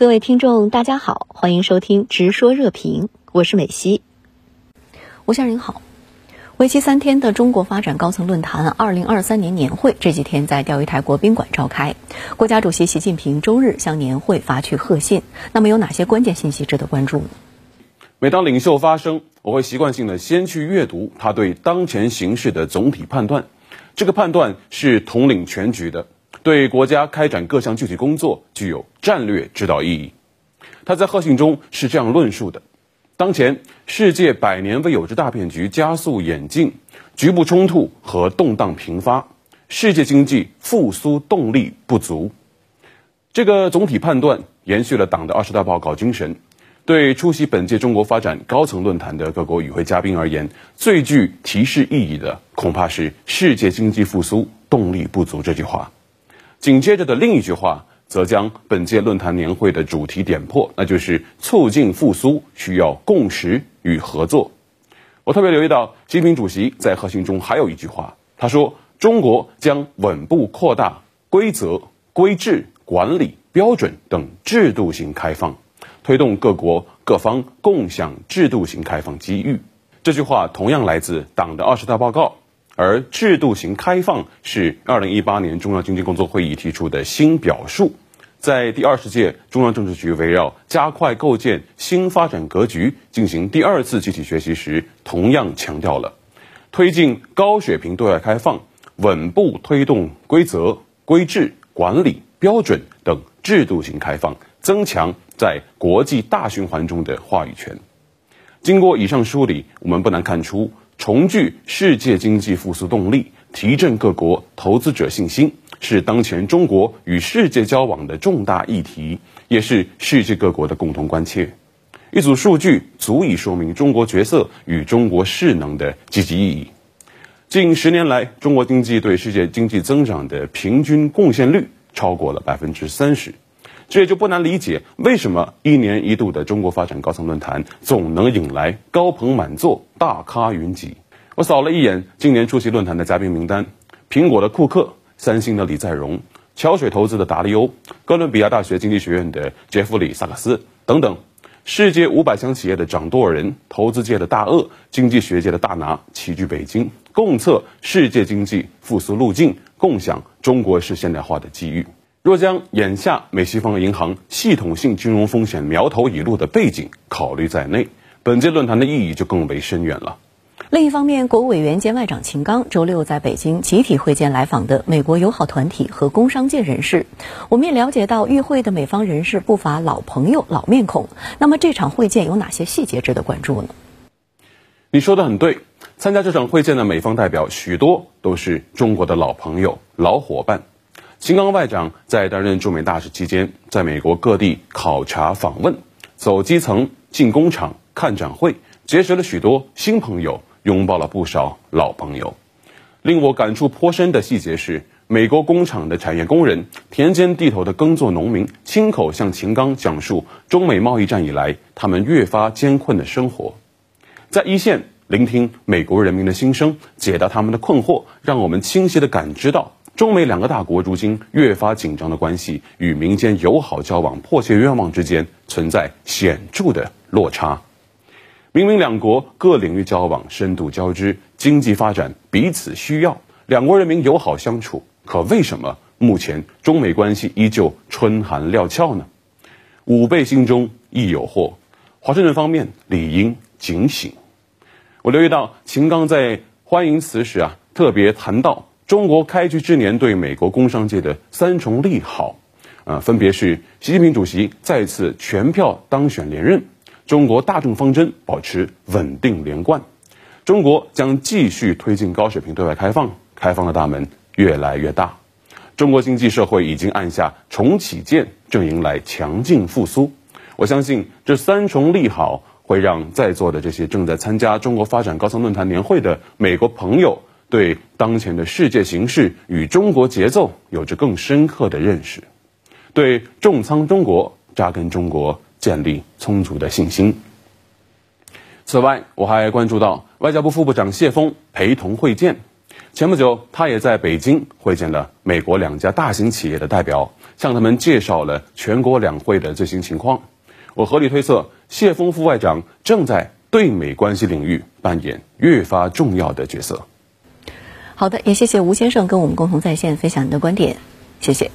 各位听众，大家好，欢迎收听《直说热评》，我是美西。吴先生您好，为期三天的中国发展高层论坛二零二三年年会这几天在钓鱼台国宾馆召开，国家主席习近平周日向年会发去贺信。那么有哪些关键信息值得关注呢？每当领袖发声，我会习惯性的先去阅读他对当前形势的总体判断，这个判断是统领全局的。对国家开展各项具体工作具有战略指导意义。他在贺信中是这样论述的：当前世界百年未有之大变局加速演进，局部冲突和动荡频发，世界经济复苏动力不足。这个总体判断延续了党的二十大报告精神。对出席本届中国发展高层论坛的各国与会嘉宾而言，最具提示意义的恐怕是“世界经济复苏动力不足”这句话。紧接着的另一句话，则将本届论坛年会的主题点破，那就是促进复苏需要共识与合作。我特别留意到，习近平主席在核心中还有一句话，他说：“中国将稳步扩大规则、规制、管理、标准等制度性开放，推动各国各方共享制度性开放机遇。”这句话同样来自党的二十大报告。而制度型开放是二零一八年中央经济工作会议提出的新表述，在第二十届中央政治局围绕加快构建新发展格局进行第二次集体学习时，同样强调了推进高水平对外开放，稳步推动规则、规制、管理、标准等制度型开放，增强在国际大循环中的话语权。经过以上梳理，我们不难看出。重聚世界经济复苏动力，提振各国投资者信心，是当前中国与世界交往的重大议题，也是世界各国的共同关切。一组数据足以说明中国角色与中国势能的积极意义。近十年来，中国经济对世界经济增长的平均贡献率超过了百分之三十。这也就不难理解，为什么一年一度的中国发展高层论坛总能引来高朋满座、大咖云集。我扫了一眼今年出席论坛的嘉宾名单：苹果的库克、三星的李在镕、桥水投资的达利欧、哥伦比亚大学经济学院的杰弗里·萨克斯等等，世界五百强企业的掌舵人、投资界的大鳄、经济学界的大拿齐聚北京，共测世界经济复苏路径，共享中国式现代化的机遇。若将眼下美西方银行系统性金融风险苗头已露的背景考虑在内，本届论坛的意义就更为深远了。另一方面，国务委员兼外长秦刚周六在北京集体会见来访的美国友好团体和工商界人士。我们也了解到，与会的美方人士不乏老朋友、老面孔。那么，这场会见有哪些细节值得关注呢？你说的很对，参加这场会见的美方代表许多都是中国的老朋友、老伙伴。秦刚外长在担任驻美大使期间，在美国各地考察访问，走基层、进工厂、看展会，结识了许多新朋友，拥抱了不少老朋友。令我感触颇深的细节是，美国工厂的产业工人、田间地头的耕作农民，亲口向秦刚讲述中美贸易战以来他们越发艰困的生活，在一线聆听美国人民的心声，解答他们的困惑，让我们清晰地感知到。中美两个大国如今越发紧张的关系，与民间友好交往迫切愿望之间存在显著的落差。明明两国各领域交往深度交织，经济发展彼此需要，两国人民友好相处，可为什么目前中美关系依旧春寒料峭呢？吾辈心中亦有惑，华盛顿方面理应警醒。我留意到秦刚在欢迎词时啊，特别谈到。中国开局之年对美国工商界的三重利好，啊，分别是习近平主席再次全票当选连任，中国大政方针保持稳定连贯，中国将继续推进高水平对外开放，开放的大门越来越大，中国经济社会已经按下重启键，正迎来强劲复苏。我相信这三重利好会让在座的这些正在参加中国发展高层论坛年会的美国朋友。对当前的世界形势与中国节奏有着更深刻的认识对重仓中国扎根中国建立充足的信心。此外我还关注到外交部副部长谢峰陪同会见。前不久他也在北京会见了美国两家大型企业的代表向他们介绍了全国两会的最新情况。我合理推测谢峰副外长正在对美关系领域扮演越发重要的角色。好的也谢谢吴先生跟我们共同在线分享你的观点谢谢。